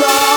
rock.